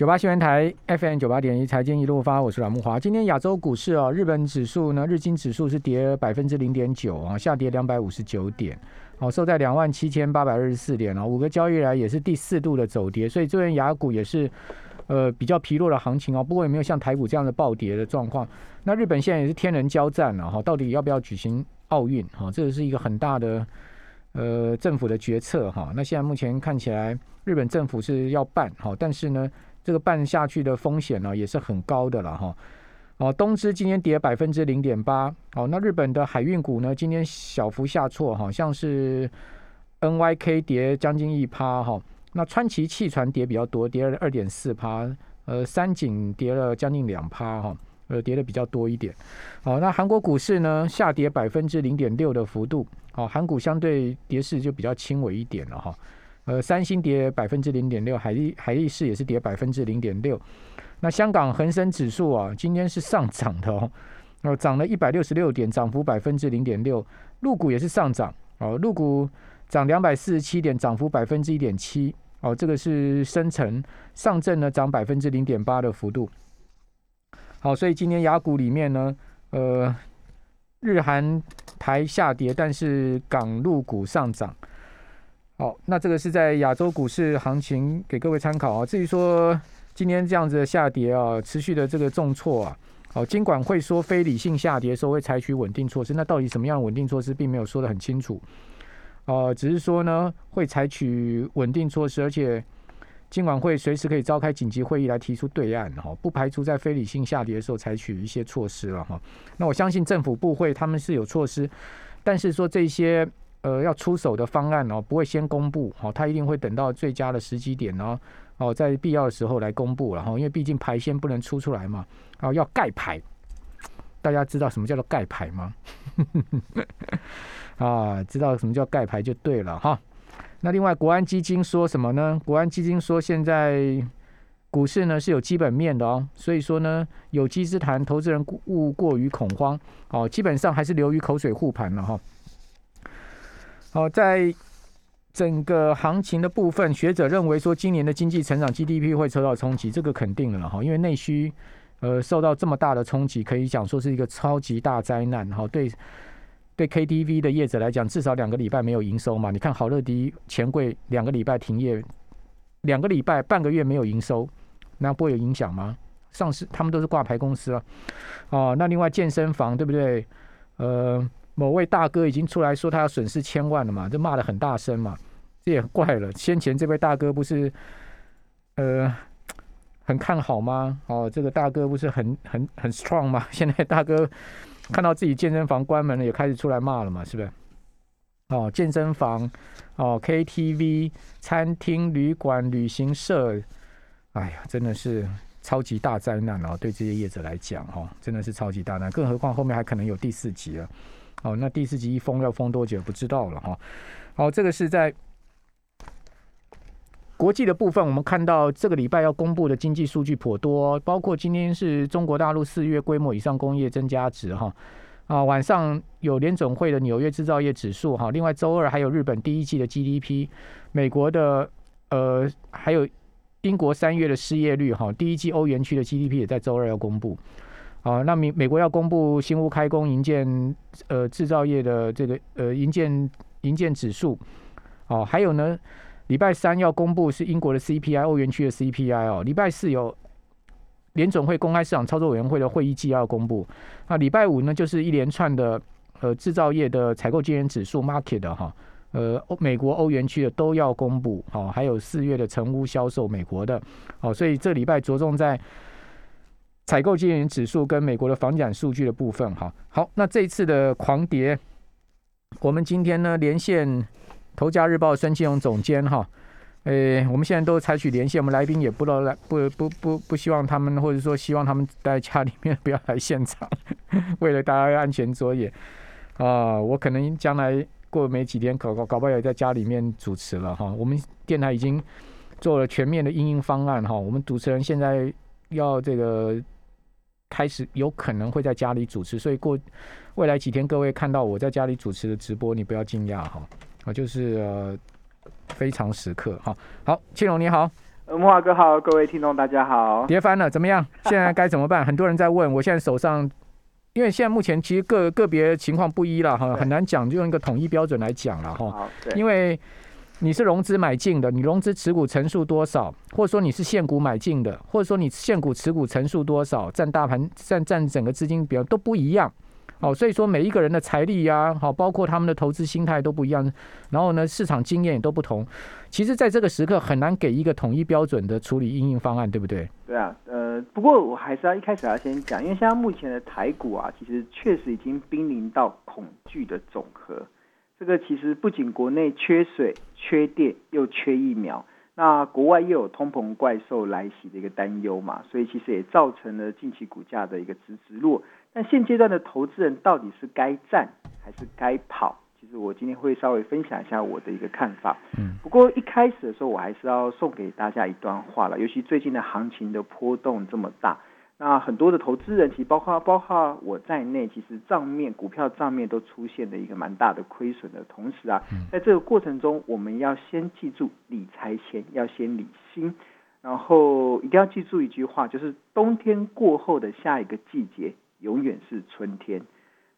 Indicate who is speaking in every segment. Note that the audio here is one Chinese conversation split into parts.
Speaker 1: 九八新闻台 FM 九八点一财经一路发，我是阮木华。今天亚洲股市啊，日本指数呢，日经指数是跌百分之零点九啊，下跌两百五十九点，好收在两万七千八百二十四点啊。五个交易来也是第四度的走跌，所以这边雅股也是呃比较疲弱的行情哦。不过也没有像台股这样的暴跌的状况。那日本现在也是天人交战了哈，到底要不要举行奥运哈？这个是一个很大的呃政府的决策哈。那现在目前看起来，日本政府是要办好，但是呢？这个办下去的风险呢，也是很高的了哈。哦，东芝今天跌百分之零点八。哦，那日本的海运股呢，今天小幅下挫，好像是 NYK 跌将近一趴哈。那川崎汽船跌比较多，跌了二点四趴。呃，三井跌了将近两趴哈，呃，跌的比较多一点。好，那韩国股市呢，下跌百分之零点六的幅度。哦，韩股相对跌势就比较轻微一点了哈。呃，三星跌百分之零点六，海力海力士也是跌百分之零点六。那香港恒生指数啊，今天是上涨的哦，哦，涨了一百六十六点，涨幅百分之零点六。陆股也是上涨哦，陆股涨两百四十七点，涨幅百分之一点七。哦，这个是深成上证呢，涨百分之零点八的幅度。好，所以今天雅股里面呢，呃，日韩台下跌，但是港陆股上涨。好，那这个是在亚洲股市行情给各位参考啊。至于说今天这样子的下跌啊，持续的这个重挫啊，好，尽管会说非理性下跌，的时候会采取稳定措施，那到底什么样的稳定措施，并没有说的很清楚。呃，只是说呢，会采取稳定措施，而且尽管会随时可以召开紧急会议来提出对案哈，不排除在非理性下跌的时候采取一些措施了哈。那我相信政府部会他们是有措施，但是说这些。呃，要出手的方案哦，不会先公布，好，他一定会等到最佳的时机点哦，哦，在必要的时候来公布了哈，因为毕竟牌先不能出出来嘛，啊，要盖牌，大家知道什么叫做盖牌吗？啊，知道什么叫盖牌就对了哈。那另外，国安基金说什么呢？国安基金说，现在股市呢是有基本面的哦，所以说呢，有机之谈，投资人勿过于恐慌，哦，基本上还是流于口水护盘了哈。好，在整个行情的部分，学者认为说，今年的经济成长 GDP 会受到冲击，这个肯定了哈，因为内需呃受到这么大的冲击，可以讲说是一个超级大灾难哈。对对，KTV 的业者来讲，至少两个礼拜没有营收嘛。你看好乐迪、钱柜两个礼拜停业，两个礼拜半个月没有营收，那不会有影响吗？上市他们都是挂牌公司啊。哦，那另外健身房对不对？呃。某位大哥已经出来说他要损失千万了嘛，就骂的很大声嘛，这也怪了。先前这位大哥不是呃很看好吗？哦，这个大哥不是很很很 strong 吗？现在大哥看到自己健身房关门了，也开始出来骂了嘛，是不是？哦，健身房、哦 KTV、餐厅、旅馆、旅行社，哎呀，真的是超级大灾难哦！对这些业者来讲，哈，真的是超级大难。更何况后面还可能有第四集了。好，那第四集一封要封多久不知道了哈。好，这个是在国际的部分，我们看到这个礼拜要公布的经济数据颇多，包括今天是中国大陆四月规模以上工业增加值哈。啊，晚上有联总会的纽约制造业指数哈，另外周二还有日本第一季的 GDP，美国的呃还有英国三月的失业率哈，第一季欧元区的 GDP 也在周二要公布。啊，那美美国要公布新屋开工营建呃制造业的这个呃营建营建指数，哦，还有呢，礼拜三要公布是英国的 CPI，欧元区的 CPI 哦，礼拜四有联总会公开市场操作委员会的会议纪要公布，那礼拜五呢就是一连串的呃制造业的采购经营指数 market 的哈，呃美国欧元区的都要公布，哦，还有四月的成屋销售美国的，哦，所以这礼拜着重在。采购经营指数跟美国的房产数据的部分，哈，好，那这一次的狂跌，我们今天呢连线头家日报孙庆荣总监，哈，呃，我们现在都采取连线，我们来宾也不知道来，不不不不希望他们，或者说希望他们待在家里面，不要来现场，为了大家安全作业。啊，我可能将来过没几天，搞搞搞不好也在家里面主持了，哈，我们电台已经做了全面的应应方案，哈，我们主持人现在要这个。开始有可能会在家里主持，所以过未来几天，各位看到我在家里主持的直播，你不要惊讶哈，啊，就是呃非常时刻哈。好，庆荣你好，
Speaker 2: 呃，木华哥好，各位听众大家好。
Speaker 1: 跌翻了怎么样？现在该怎么办？很多人在问，我现在手上，因为现在目前其实个个别情况不一了哈，很难讲，就用一个统一标准来讲了哈。
Speaker 2: 好，
Speaker 1: 因为你是融资买进的，你融资持股层数多少，或者说你是现股买进的，或者说你现股持股层数多少，占大盘占占整个资金比较都不一样。好，所以说每一个人的财力呀，好，包括他们的投资心态都不一样，然后呢，市场经验也都不同。其实，在这个时刻很难给一个统一标准的处理应用方案，对不对？
Speaker 2: 对啊，呃，不过我还是要一开始要先讲，因为现在目前的台股啊，其实确实已经濒临到恐惧的总和。这个其实不仅国内缺水、缺电，又缺疫苗，那国外又有通膨怪兽来袭的一个担忧嘛，所以其实也造成了近期股价的一个直直落。但现阶段的投资人到底是该站还是该跑？其实我今天会稍微分享一下我的一个看法。嗯，不过一开始的时候，我还是要送给大家一段话了。尤其最近的行情的波动这么大，那很多的投资人，其实包括包括我在内，其实账面股票账面都出现了一个蛮大的亏损的同时啊，在这个过程中，我们要先记住理财前要先理心，然后一定要记住一句话，就是冬天过后的下一个季节。永远是春天，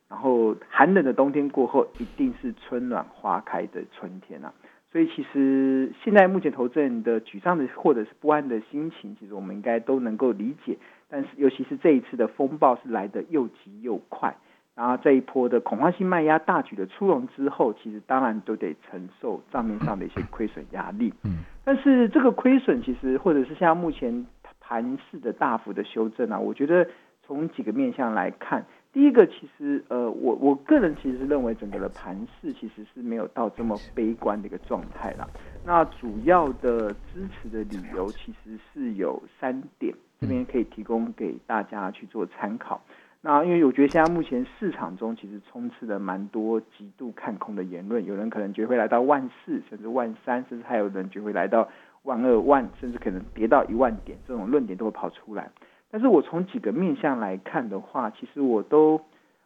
Speaker 2: 然后寒冷的冬天过后，一定是春暖花开的春天啊！所以其实现在目前投资人的沮丧的或者是不安的心情，其实我们应该都能够理解。但是尤其是这一次的风暴是来的又急又快，然后这一波的恐慌性卖压大举的出笼之后，其实当然都得承受账面上的一些亏损压力。嗯，但是这个亏损其实或者是像目前盘势的大幅的修正啊，我觉得。从几个面向来看，第一个其实呃，我我个人其实是认为整个的盘势其实是没有到这么悲观的一个状态啦。那主要的支持的理由其实是有三点，这边可以提供给大家去做参考。那因为我觉得现在目前市场中其实充斥了蛮多极度看空的言论，有人可能觉得会来到万四，甚至万三，甚至还有人觉得会来到万二万，甚至可能跌到一万点，这种论点都会跑出来。但是我从几个面向来看的话，其实我都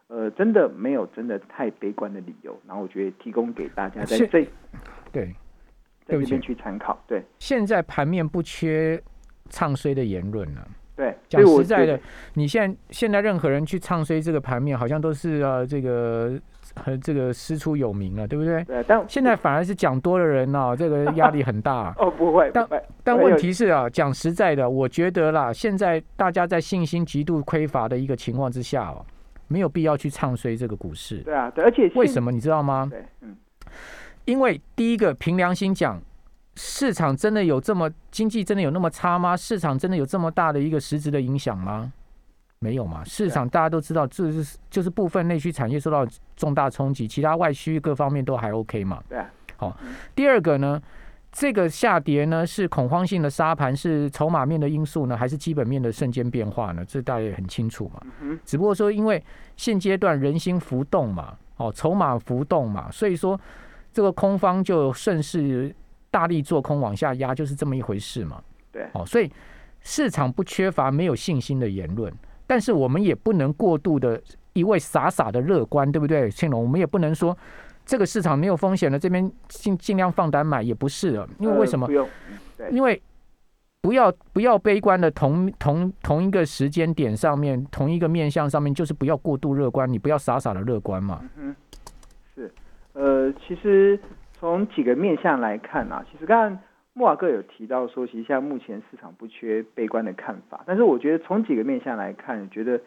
Speaker 2: 呃真的没有真的太悲观的理由，然后我觉得提供给大家在这
Speaker 1: 对
Speaker 2: 在这边去参考。对，
Speaker 1: 现在盘面不缺唱衰的言论了。
Speaker 2: 对，
Speaker 1: 讲实在的，你现在现在任何人去唱衰这个盘面，好像都是呃这个。和这个师出有名了，对不对？
Speaker 2: 对，但
Speaker 1: 现在反而是讲多的人哦，这个压力很大。
Speaker 2: 哦，不会，
Speaker 1: 但但问题是啊，讲实在的，我觉得啦，现在大家在信心极度匮乏的一个情况之下哦，没有必要去唱衰这个股市。
Speaker 2: 对啊，对，而且
Speaker 1: 为什么你知道吗？
Speaker 2: 对，嗯，
Speaker 1: 因为第一个，凭良心讲，市场真的有这么经济真的有那么差吗？市场真的有这么大的一个实质的影响吗？没有嘛？市场大家都知道，这是就是部分内需产业受到重大冲击，其他外需各方面都还 OK 嘛？
Speaker 2: 对。
Speaker 1: 好，第二个呢，这个下跌呢是恐慌性的沙盘，是筹码面的因素呢，还是基本面的瞬间变化呢？这大家也很清楚嘛。嗯。只不过说，因为现阶段人心浮动嘛，哦，筹码浮动嘛，所以说这个空方就顺势大力做空往下压，就是这么一回事嘛。
Speaker 2: 对。
Speaker 1: 哦，所以市场不缺乏没有信心的言论。但是我们也不能过度的一味傻傻的乐观，对不对？庆龙，我们也不能说这个市场没有风险了，这边尽尽量放胆买，也不是了。因为为什么？因为不要不要悲观的同同同一个时间点上面，同一个面向上面，就是不要过度乐观，你不要傻傻的乐观嘛。
Speaker 2: 嗯，是，呃，其实从几个面向来看啊，其实刚刚。莫瓦克有提到说，其实现在目前市场不缺悲观的看法，但是我觉得从几个面向来看，觉得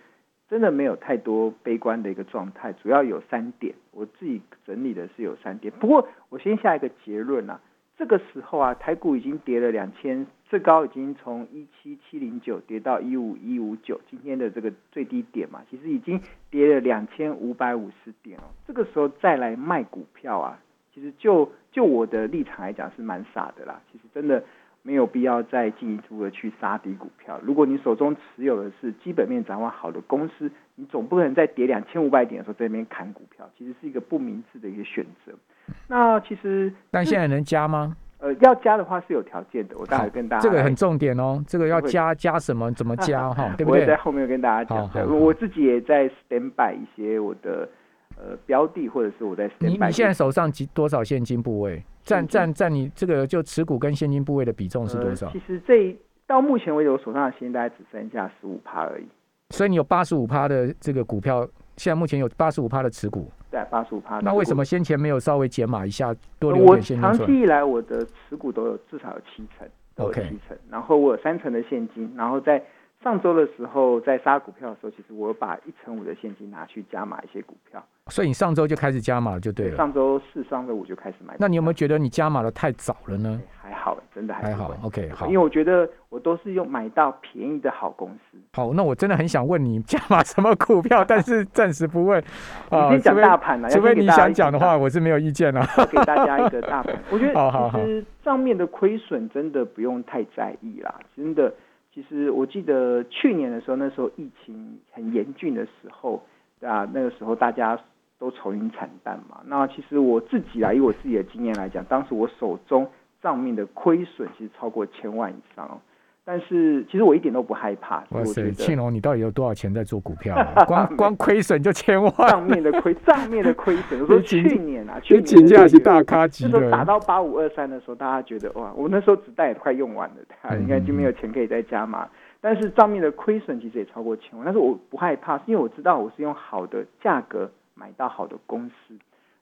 Speaker 2: 真的没有太多悲观的一个状态，主要有三点，我自己整理的是有三点。不过我先下一个结论啊，这个时候啊，台股已经跌了两千，最高已经从一七七零九跌到一五一五九，今天的这个最低点嘛，其实已经跌了两千五百五十点哦，这个时候再来卖股票啊。其实就就我的立场来讲是蛮傻的啦，其实真的没有必要再进一步的去杀低股票。如果你手中持有的是基本面展望好的公司，你总不可能在跌两千五百点的时候在那边砍股票，其实是一个不明智的一个选择。那其实，
Speaker 1: 但现在能加吗？
Speaker 2: 呃，要加的话是有条件的，我待会跟大家。
Speaker 1: 这个很重点哦，这个要加加什么？怎么加哈？对不对？
Speaker 2: 我在后面跟大家讲。我自己也在 stand by 一些我的。呃，标的或者是我在
Speaker 1: 你你现在手上几多少现金部位？占占占你这个就持股跟现金部位的比重是多少？
Speaker 2: 其实这到目前为止，我手上的现金大概只剩下十五趴而已。
Speaker 1: 所以你有八十五趴的这个股票，现在目前有八十五趴的持股。
Speaker 2: 对，八十五趴。
Speaker 1: 那为什么先前没有稍微减码一下，多留点现金
Speaker 2: 我长期以来我的持股都有至少有七成，都有七成。然后我有三成的现金，然后在上周的时候在杀股票的时候，其实我把一成五的现金拿去加码一些股票。
Speaker 1: 所以你上周就开始加码就对了。
Speaker 2: 上周四、上周五就开始买。
Speaker 1: 那你有没有觉得你加码的太早了呢？
Speaker 2: 还好，真的
Speaker 1: 还好。OK，好。
Speaker 2: 因为我觉得我都是用买到便宜的好公司。
Speaker 1: 好，那我真的很想问你加码什么股票，但是暂时不问。
Speaker 2: 啊，先讲大盘了。
Speaker 1: 除非你想讲的话，我是没有意见了。
Speaker 2: 给大家一个大盘，我觉得 其实账面的亏损真的不用太在意啦。真的，其实我记得去年的时候，那时候疫情很严峻的时候，对啊，那个时候大家。都愁云惨淡嘛。那其实我自己啊，以我自己的经验来讲，当时我手中账面的亏损其实超过千万以上。但是其实我一点都不害怕。
Speaker 1: 哇塞，庆龙，你到底有多少钱在做股票？光光亏损就千万。
Speaker 2: 账面的亏，账面的亏损。我说 去年啊，去
Speaker 1: 年价是大咖级的。
Speaker 2: 那时候打到八五二三的时候，大家觉得哇，我那时候子弹也快用完了，应该就没有钱可以再加码。但是账面的亏损其实也超过千万，但是我不害怕，因为我知道我是用好的价格。买到好的公司，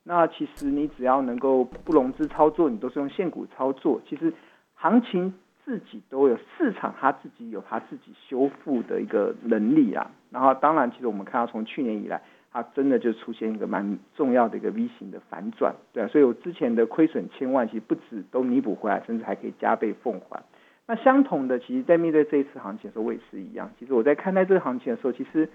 Speaker 2: 那其实你只要能够不融资操作，你都是用现股操作。其实行情自己都有市场，它自己有它自己修复的一个能力啊。然后当然，其实我们看到从去年以来，它真的就出现一个蛮重要的一个 V 型的反转，对啊。所以我之前的亏损千万，其实不止都弥补回来，甚至还可以加倍奉还。那相同的，其实在面对这一次行情的时候，我也是一样。其实我在看待这个行情的时候，其实。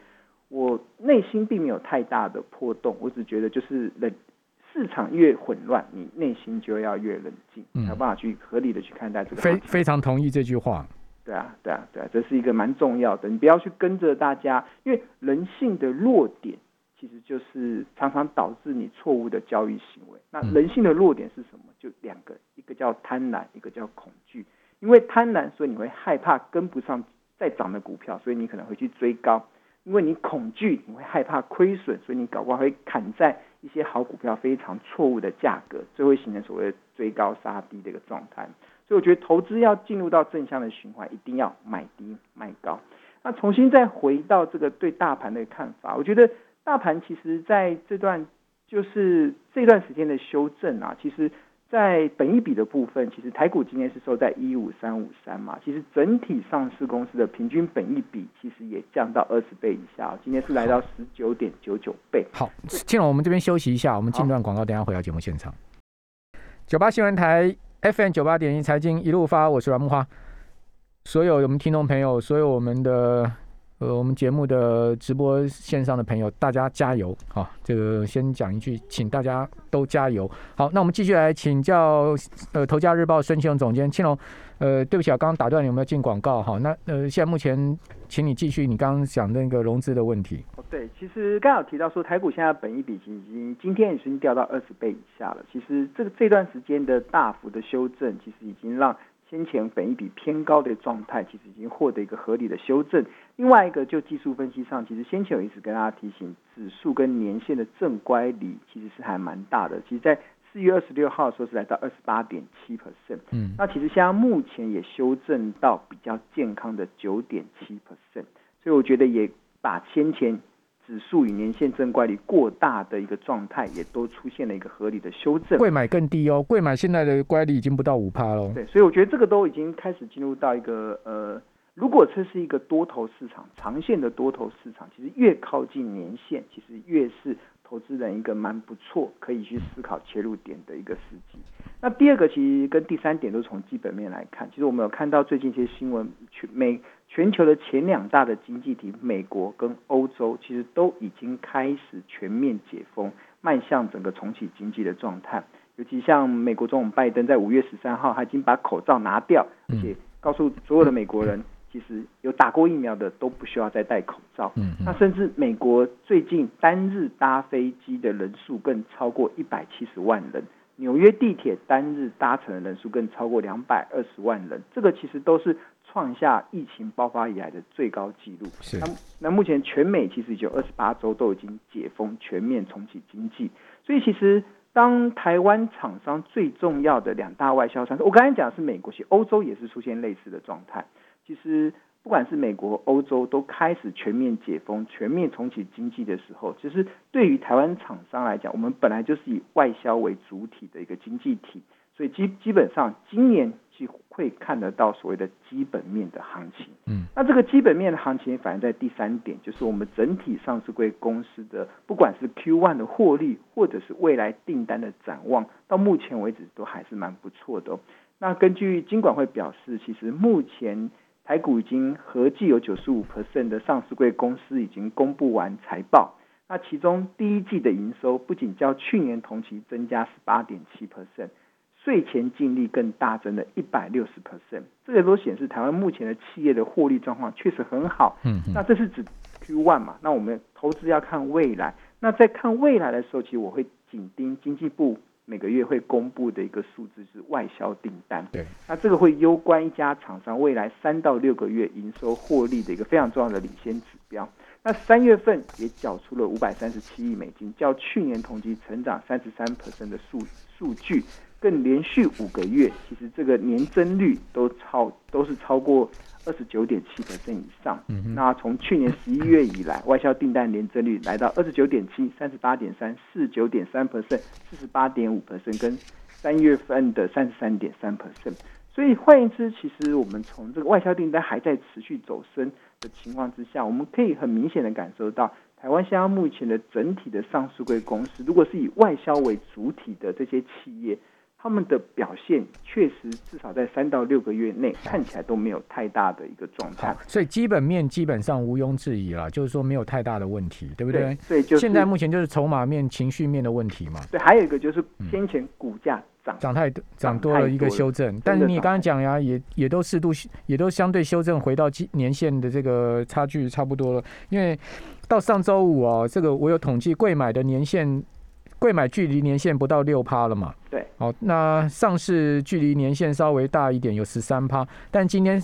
Speaker 2: 我内心并没有太大的波动，我只觉得就是冷 市场越混乱，你内心就要越冷静，才有办法去合理的去看待这个。
Speaker 1: 非非常同意这句话。
Speaker 2: 对啊，对啊，对啊，这是一个蛮重要的。你不要去跟着大家，因为人性的弱点其实就是常常导致你错误的交易行为。那人性的弱点是什么？就两个，一个叫贪婪，一个叫恐惧。因为贪婪，所以你会害怕跟不上再涨的股票，所以你可能会去追高。因为你恐惧，你会害怕亏损，所以你搞不好会砍在一些好股票非常错误的价格，就会形成所谓的追高杀低的一个状态。所以我觉得投资要进入到正向的循环，一定要买低卖高。那重新再回到这个对大盘的看法，我觉得大盘其实在这段就是这段时间的修正啊，其实。在本一比的部分，其实台股今天是收在一五三五三嘛，其实整体上市公司的平均本一比其实也降到二十倍以下，今天是来到十九点九九倍。
Speaker 1: 好，进了我们这边休息一下，我们进段广告，等下回到节目现场。九八新闻台 FM 九八点一财经一路发，我是阮木花，所有我们听众朋友，所有我们的。呃，我们节目的直播线上的朋友，大家加油！好，这个先讲一句，请大家都加油。好，那我们继续来请教呃，头家日报孙庆龙总监，庆龙，呃，对不起啊，刚刚打断你有没有进广告？哈，那呃，现在目前，请你继续你刚刚讲那个融资的问题。
Speaker 2: 哦，对，其实刚好提到说台股现在本一比已经今天已经掉到二十倍以下了。其实这个这段时间的大幅的修正，其实已经让。先前本一比偏高的状态，其实已经获得一个合理的修正。另外一个，就技术分析上，其实先前有一直跟大家提醒，指数跟年线的正乖离其实是还蛮大的。其实，在四月二十六号的时候是来到二十八点七 percent，嗯，那其实现在目前也修正到比较健康的九点七 percent，所以我觉得也把先前。指数与年线正乖离过大的一个状态，也都出现了一个合理的修正。
Speaker 1: 贵买更低哦，贵买现在的乖离已经不到五趴喽。
Speaker 2: 对，所以我觉得这个都已经开始进入到一个呃，如果这是一个多头市场，长线的多头市场，其实越靠近年线，其实越是投资人一个蛮不错可以去思考切入点的一个时机。那第二个其实跟第三点都从基本面来看，其实我们有看到最近一些新闻，全美全球的前两大的经济体美国跟欧洲，其实都已经开始全面解封，迈向整个重启经济的状态。尤其像美国总统拜登在五月十三号，他已经把口罩拿掉，而且告诉所有的美国人，其实有打过疫苗的都不需要再戴口罩。嗯，那甚至美国最近单日搭飞机的人数更超过一百七十万人。纽约地铁单日搭乘的人数更超过两百二十万人，这个其实都是创下疫情爆发以来的最高纪录。
Speaker 1: 是。
Speaker 2: 那那目前全美其实已经二十八州都已经解封，全面重启经济，所以其实当台湾厂商最重要的两大外销商，我刚才讲的是美国，其实欧洲也是出现类似的状态。其实不管是美国、欧洲，都开始全面解封、全面重启经济的时候，其实对于台湾厂商来讲，我们本来就是以外销为主体的一个经济体。所以基基本上今年就会看得到所谓的基本面的行情。
Speaker 1: 嗯，
Speaker 2: 那这个基本面的行情反映在第三点，就是我们整体上市贵公司的，不管是 Q one 的获利，或者是未来订单的展望，到目前为止都还是蛮不错的。那根据金管会表示，其实目前台股已经合计有九十五 percent 的上市贵公司已经公布完财报。那其中第一季的营收不仅较去年同期增加十八点七 percent。税前净利更大增了一百六十 percent，这个都显示台湾目前的企业的获利状况确实很好。
Speaker 1: 嗯，
Speaker 2: 那这是指 Q one 嘛？那我们投资要看未来。那在看未来的时候，其实我会紧盯经济部每个月会公布的一个数字是外销订单。
Speaker 1: 对，
Speaker 2: 那这个会攸关一家厂商未来三到六个月营收获利的一个非常重要的领先指标。那三月份也缴出了五百三十七亿美金，较去年同期成长三十三的数数据。更连续五个月，其实这个年增率都超都是超过二十九点七以上。
Speaker 1: 嗯
Speaker 2: 那从去年十一月以来，外销订单年增率来到二十九点七、三十八点三、四十九点三 percent、四十八点五 percent，跟三月份的三十三点三 percent。所以换言之，其实我们从这个外销订单还在持续走升的情况之下，我们可以很明显的感受到，台湾现在目前的整体的上市贵公司，如果是以外销为主体的这些企业。他们的表现确实至少在三到六个月内看起来都没有太大的一个状态，
Speaker 1: 所以基本面基本上毋庸置疑了，就是说没有太大的问题，对不对？
Speaker 2: 对，就
Speaker 1: 现在目前就是筹码面、情绪面的问题嘛。
Speaker 2: 对，还有一个就是先前股价涨
Speaker 1: 涨太多，涨多了一个修正，但是你刚刚讲呀，也也都适度，也都相对修正回到年线的这个差距差不多了。因为到上周五哦，这个我有统计，贵买的年限。贵买距离年限不到六趴了嘛？
Speaker 2: 对，
Speaker 1: 好，那上市距离年限稍微大一点，有十三趴，但今天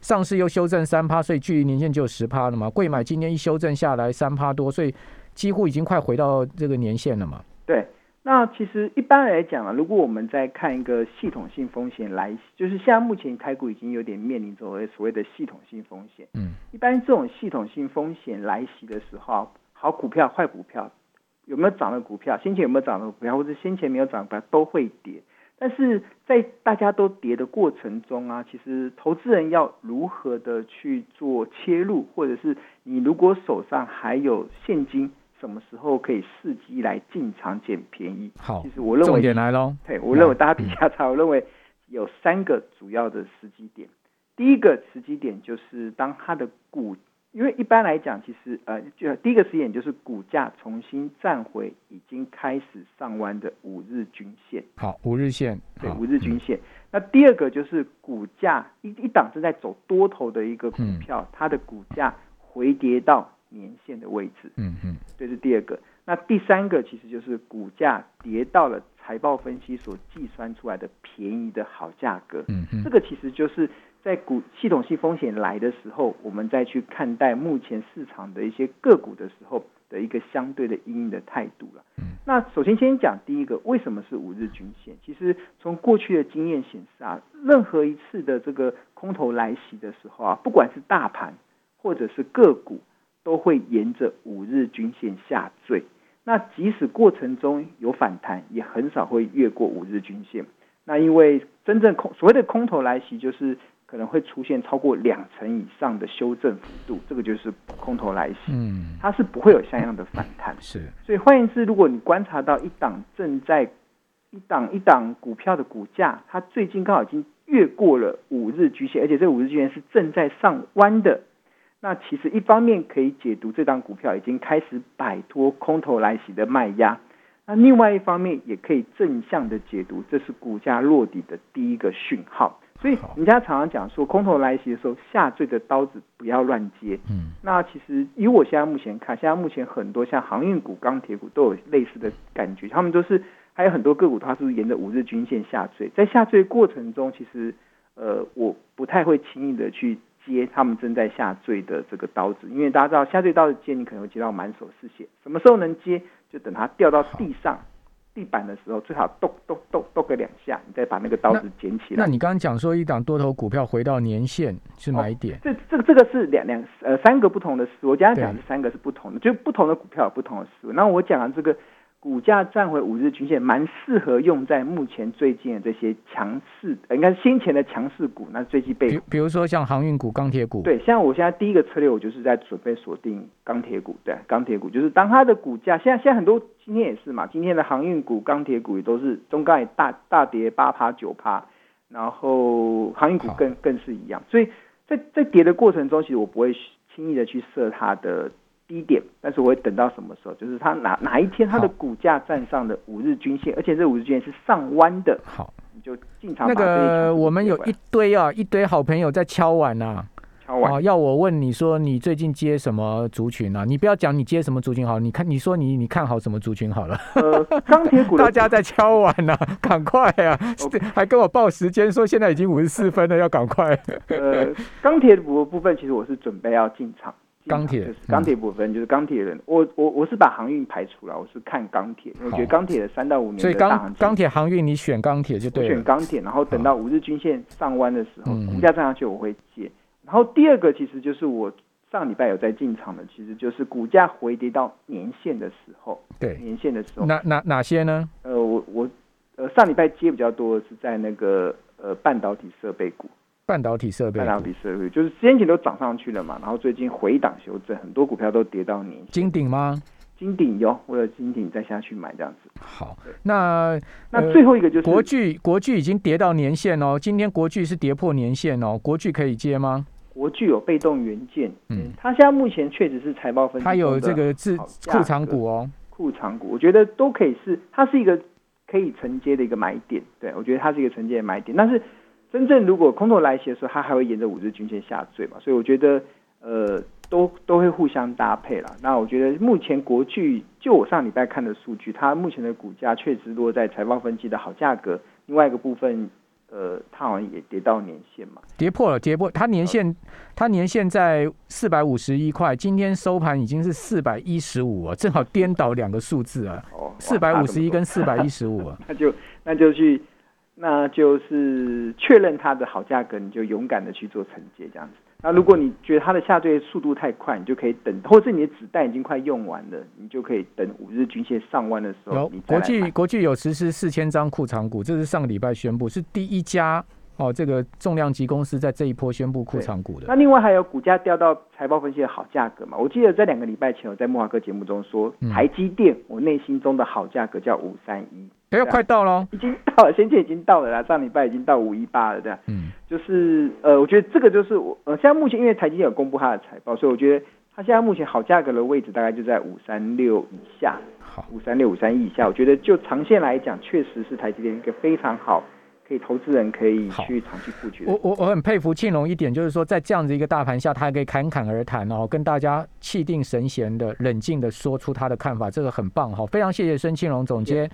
Speaker 1: 上市又修正三趴，所以距离年限就有十趴了嘛。贵买今天一修正下来三趴多，所以几乎已经快回到这个年限了嘛。
Speaker 2: 对，那其实一般来讲啊，如果我们在看一个系统性风险来，就是现在目前台股已经有点面临所谓所谓的系统性风险。
Speaker 1: 嗯，
Speaker 2: 一般这种系统性风险来袭的时候，好股票、坏股票。有没有涨的股票？先前有没有涨的股票，或者先前没有涨的股票都会跌。但是在大家都跌的过程中啊，其实投资人要如何的去做切入，或者是你如果手上还有现金，什么时候可以伺机来进场捡便宜？
Speaker 1: 好，
Speaker 2: 其实我认为
Speaker 1: 重点来喽。
Speaker 2: 对，我认为大家比较差。我认为有三个主要的时机点。第一个时机点就是当它的股。因为一般来讲，其实呃，就第一个时点就是股价重新站回已经开始上弯的五日均线。
Speaker 1: 好，五日线，
Speaker 2: 对，五日均线。那第二个就是股价一一档正在走多头的一个股票，它的股价回跌到年线的位置。
Speaker 1: 嗯嗯，
Speaker 2: 这是第二个。那第三个其实就是股价跌到了财报分析所计算出来的便宜的好价格。
Speaker 1: 嗯嗯，
Speaker 2: 这个其实就是。在股系统性风险来的时候，我们再去看待目前市场的一些个股的时候的一个相对的阴影的态度了。那首先先讲第一个，为什么是五日均线？其实从过去的经验显示啊，任何一次的这个空头来袭的时候啊，不管是大盘或者是个股，都会沿着五日均线下坠。那即使过程中有反弹，也很少会越过五日均线。那因为真正空所谓的空头来袭，就是可能会出现超过两成以上的修正幅度，这个就是空头来袭，
Speaker 1: 嗯，
Speaker 2: 它是不会有像样的反弹。
Speaker 1: 是，
Speaker 2: 所以换言之，如果你观察到一档正在一档一档股票的股价，它最近刚好已经越过了五日均线，而且这五日均线是正在上弯的，那其实一方面可以解读这档股票已经开始摆脱空头来袭的卖压，那另外一方面也可以正向的解读，这是股价落底的第一个讯号。所以人家常常讲说，空头来袭的时候，下坠的刀子不要乱接。
Speaker 1: 嗯，
Speaker 2: 那其实以我现在目前看，现在目前很多像航运股、钢铁股都有类似的感觉，他们都是还有很多个股，它是沿着五日均线下坠。在下坠过程中，其实呃，我不太会轻易的去接他们正在下坠的这个刀子，因为大家知道下坠刀子接，你可能会接到满手是血。什么时候能接？就等它掉到地上，地板的时候，最好动动动动个两下，你再把那个刀子捡起来。
Speaker 1: 那你刚刚讲说一档多头股票回到年线是买点，
Speaker 2: 这这个这个是两两呃三个不同的思路。我刚刚讲这三个是不同的，就不同的股票有不同的思路。那我讲的这个。股价站回五日均线，蛮适合用在目前最近的这些强势，应该是先前的强势股。那最近被，
Speaker 1: 比如说像航运股、钢铁股。
Speaker 2: 对，像我现在第一个策略，我就是在准备锁定钢铁股。对，钢铁股就是当它的股价，现在现在很多今天也是嘛，今天的航运股、钢铁股也都是中钢也大大跌八趴九趴，然后航运股更更是一样。所以在在跌的过程中，其实我不会轻易的去设它的。低点，但是我会等到什么时候？就是它哪哪一天它的股价站上的五日均线，而且这五日均线是上弯的，
Speaker 1: 好，
Speaker 2: 你就进场。
Speaker 1: 那个我们有一堆啊，一堆好朋友在敲碗呐，
Speaker 2: 敲碗
Speaker 1: 要我问你说你最近接什么族群啊？你不要讲你接什么族群好，你看你说你你看好什么族群好了？
Speaker 2: 呃，钢铁股
Speaker 1: 大家在敲碗呐，赶快啊！还跟我报时间说现在已经五十四分了，要赶快。
Speaker 2: 呃，钢铁股的部分其实我是准备要进场。
Speaker 1: 钢铁
Speaker 2: 就是钢铁部分，就是钢铁人。我我我是把航运排除了，我是看钢铁。我觉得钢铁的三到五年，
Speaker 1: 所以钢钢铁航运你选钢铁就对
Speaker 2: 了。选钢铁，然后等到五日均线上弯的时候，股价站上去我会接。然后第二个其实就是我上礼拜有在进场的，其实就是股价回跌到年线的时候。
Speaker 1: 对，
Speaker 2: 年线的时候。
Speaker 1: 哪哪哪些呢？
Speaker 2: 呃，我我呃上礼拜接比较多的是在那个呃半导体设备股。
Speaker 1: 半导体设备，
Speaker 2: 半导体设备就是先前都涨上去了嘛，然后最近回档修正，很多股票都跌到年
Speaker 1: 金顶吗？
Speaker 2: 金顶有，为了金顶再下去买这样子。
Speaker 1: 好，那
Speaker 2: 那最后一个就是
Speaker 1: 国巨，国巨已经跌到年线哦，今天国巨是跌破年线哦，国巨可以接吗？
Speaker 2: 国巨有被动元件，嗯，它现在目前确实是财报分析，
Speaker 1: 它有这个自库藏股哦，
Speaker 2: 库藏股，我觉得都可以是，它是一个可以承接的一个买点，对我觉得它是一个承接的买点，但是。真正如果空头来袭的时候，它还会沿着五日均线下坠嘛？所以我觉得，呃，都都会互相搭配啦。那我觉得目前国巨，就我上礼拜看的数据，它目前的股价确实落在财报分析的好价格。另外一个部分，呃，它好像也跌到年线嘛，
Speaker 1: 跌破了，跌破。它年限，它年限在四百五十一块，今天收盘已经是四百一十五啊，正好颠倒两个数字啊。哦，四百五十一跟四百一十五啊，
Speaker 2: 那就那就去。那就是确认它的好价格，你就勇敢的去做承接这样子。那如果你觉得它的下坠速度太快，你就可以等，或者是你的子弹已经快用完了，你就可以等五日均线上弯的时候。
Speaker 1: 国际国际有实施四千张库藏股，这是上个礼拜宣布，是第一家。哦，这个重量级公司在这一波宣布库藏股的。
Speaker 2: 那另外还有股价掉到财报分析的好价格嘛？我记得在两个礼拜前，我在木华哥节目中说，台积电我内心中的好价格叫五三一，
Speaker 1: 哎，快到了，
Speaker 2: 已经到了，先前已经到了啦，上礼拜已经到五一八了，这样。嗯，就是呃，我觉得这个就是我呃，现在目前因为台积电有公布它的财报，所以我觉得它现在目前好价格的位置大概就在五三六以下，
Speaker 1: 好，
Speaker 2: 五三六五三一以下，我觉得就长线来讲，确实是台积电一个非常好。可以，投资人可以去长期布局。
Speaker 1: 我我我很佩服庆隆一点，就是说在这样子一个大盘下，他还可以侃侃而谈哦，跟大家气定神闲的、冷静的说出他的看法，这个很棒哈！非常谢谢孙庆隆总监。